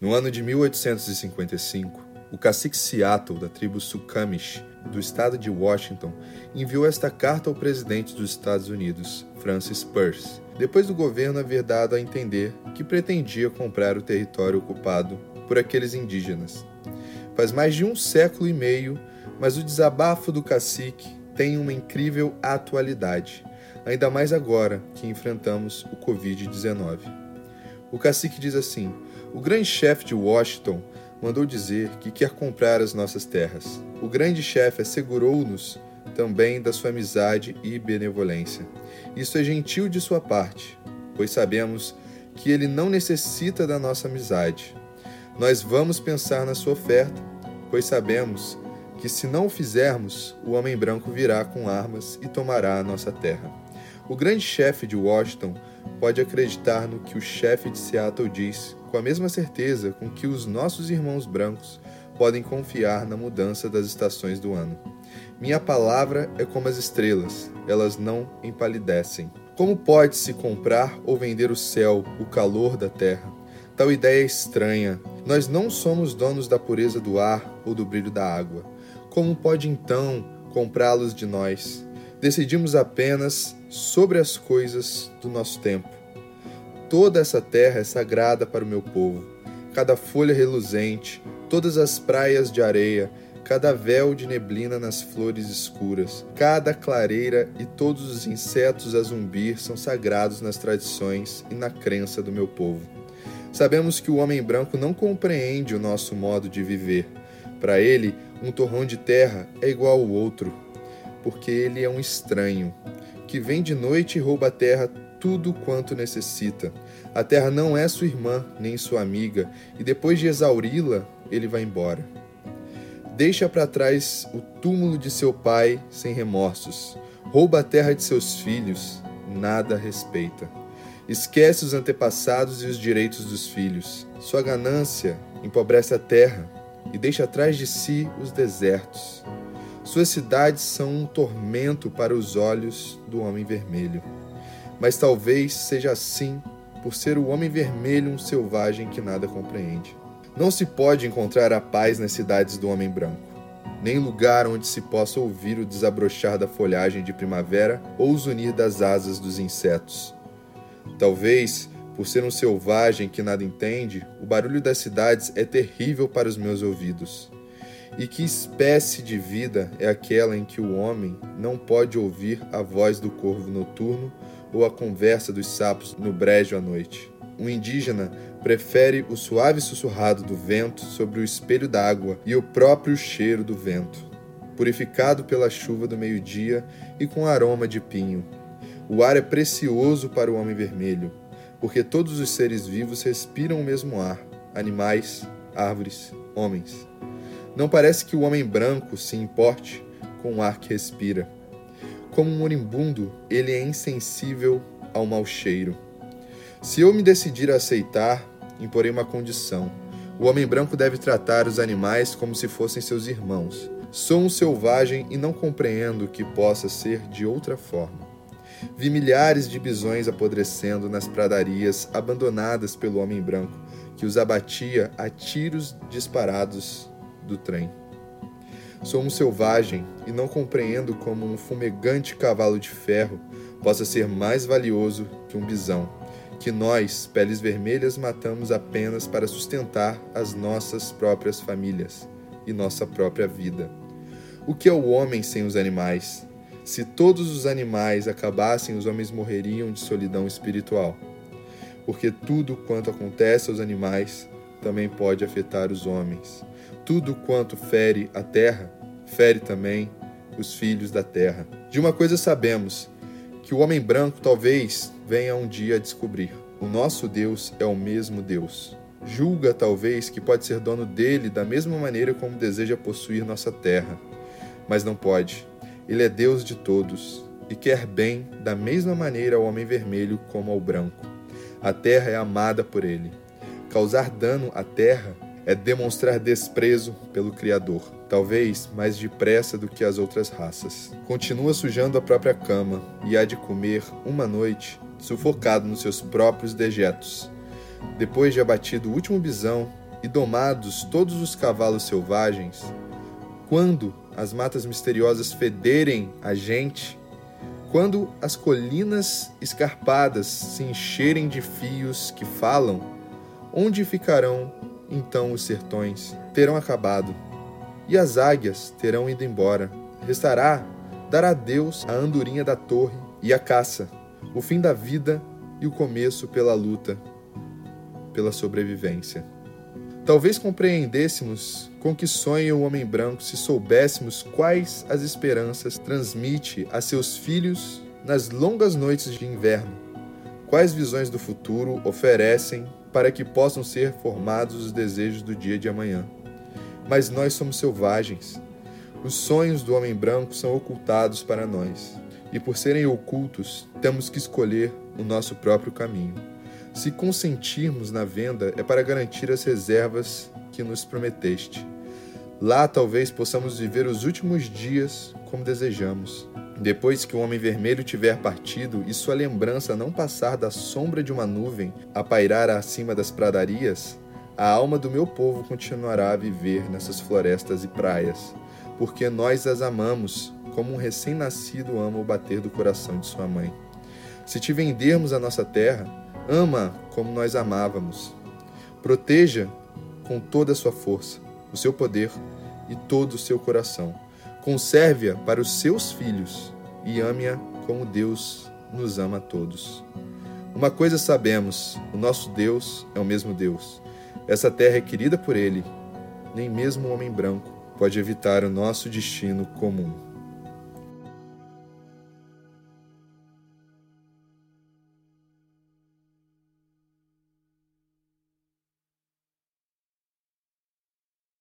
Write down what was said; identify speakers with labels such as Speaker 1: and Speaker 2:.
Speaker 1: No ano de 1855, o cacique Seattle, da tribo Suquamish, do estado de Washington, enviou esta carta ao presidente dos Estados Unidos, Francis Pierce, depois do governo haver dado a entender que pretendia comprar o território ocupado por aqueles indígenas. Faz mais de um século e meio, mas o desabafo do cacique tem uma incrível atualidade, ainda mais agora que enfrentamos o Covid-19. O cacique diz assim: o grande chefe de Washington mandou dizer que quer comprar as nossas terras. O grande chefe assegurou-nos também da sua amizade e benevolência. Isso é gentil de sua parte, pois sabemos que ele não necessita da nossa amizade. Nós vamos pensar na sua oferta, pois sabemos que se não o fizermos, o homem branco virá com armas e tomará a nossa terra. O grande chefe de Washington pode acreditar no que o chefe de Seattle diz, com a mesma certeza com que os nossos irmãos brancos podem confiar na mudança das estações do ano. Minha palavra é como as estrelas, elas não empalidecem. Como pode-se comprar ou vender o céu, o calor da terra? Tal ideia é estranha. Nós não somos donos da pureza do ar ou do brilho da água. Como pode então comprá-los de nós? Decidimos apenas sobre as coisas do nosso tempo. Toda essa terra é sagrada para o meu povo. Cada folha reluzente, todas as praias de areia, cada véu de neblina nas flores escuras, cada clareira e todos os insetos a zumbir são sagrados nas tradições e na crença do meu povo. Sabemos que o homem branco não compreende o nosso modo de viver. Para ele, um torrão de terra é igual ao outro, porque ele é um estranho, que vem de noite e rouba a terra tudo quanto necessita. A terra não é sua irmã nem sua amiga, e depois de exauri-la, ele vai embora. Deixa para trás o túmulo de seu pai sem remorsos. Rouba a terra de seus filhos, nada respeita. Esquece os antepassados e os direitos dos filhos. Sua ganância empobrece a terra e deixa atrás de si os desertos. Suas cidades são um tormento para os olhos do homem vermelho. Mas talvez seja assim por ser o homem vermelho um selvagem que nada compreende. Não se pode encontrar a paz nas cidades do homem branco, nem lugar onde se possa ouvir o desabrochar da folhagem de primavera ou o zunir das asas dos insetos. Talvez, por ser um selvagem que nada entende, o barulho das cidades é terrível para os meus ouvidos. E que espécie de vida é aquela em que o homem não pode ouvir a voz do corvo noturno ou a conversa dos sapos no brejo à noite? Um indígena prefere o suave sussurrado do vento sobre o espelho d'água e o próprio cheiro do vento, purificado pela chuva do meio-dia e com aroma de pinho. O ar é precioso para o homem vermelho, porque todos os seres vivos respiram o mesmo ar: animais, árvores, homens. Não parece que o homem branco se importe com o ar que respira. Como um moribundo, ele é insensível ao mau cheiro. Se eu me decidir a aceitar, imporei uma condição. O homem branco deve tratar os animais como se fossem seus irmãos. Sou um selvagem e não compreendo que possa ser de outra forma. Vi milhares de bisões apodrecendo nas pradarias abandonadas pelo homem branco, que os abatia a tiros disparados do trem. Sou um selvagem e não compreendo como um fumegante cavalo de ferro possa ser mais valioso que um bisão, que nós, peles vermelhas, matamos apenas para sustentar as nossas próprias famílias e nossa própria vida. O que é o homem sem os animais? Se todos os animais acabassem, os homens morreriam de solidão espiritual. Porque tudo quanto acontece aos animais também pode afetar os homens. Tudo quanto fere a terra, fere também os filhos da terra. De uma coisa sabemos, que o homem branco talvez venha um dia a descobrir: o nosso Deus é o mesmo Deus. Julga talvez que pode ser dono dele da mesma maneira como deseja possuir nossa terra, mas não pode. Ele é Deus de todos e quer bem da mesma maneira ao homem vermelho como ao branco. A terra é amada por ele. Causar dano à terra é demonstrar desprezo pelo Criador, talvez mais depressa do que as outras raças. Continua sujando a própria cama e há de comer uma noite, sufocado nos seus próprios dejetos. Depois de abatido o último bisão, e domados todos os cavalos selvagens, quando as matas misteriosas federem a gente, quando as colinas escarpadas se encherem de fios que falam, onde ficarão então os sertões? Terão acabado, e as águias terão ido embora. Restará dar adeus à andorinha da torre e a caça, o fim da vida e o começo pela luta, pela sobrevivência. Talvez compreendêssemos com que sonha o homem branco se soubéssemos quais as esperanças transmite a seus filhos nas longas noites de inverno, quais visões do futuro oferecem para que possam ser formados os desejos do dia de amanhã. Mas nós somos selvagens. Os sonhos do homem branco são ocultados para nós, e por serem ocultos, temos que escolher o nosso próprio caminho. Se consentirmos na venda, é para garantir as reservas que nos prometeste. Lá talvez possamos viver os últimos dias como desejamos. Depois que o Homem Vermelho tiver partido e sua lembrança não passar da sombra de uma nuvem a pairar acima das pradarias, a alma do meu povo continuará a viver nessas florestas e praias, porque nós as amamos como um recém-nascido ama o bater do coração de sua mãe. Se te vendermos a nossa terra, Ama como nós amávamos. Proteja com toda a sua força, o seu poder e todo o seu coração. Conserve-a para os seus filhos e ame-a como Deus nos ama a todos. Uma coisa sabemos: o nosso Deus é o mesmo Deus. Essa terra é querida por Ele. Nem mesmo o homem branco pode evitar o nosso destino comum.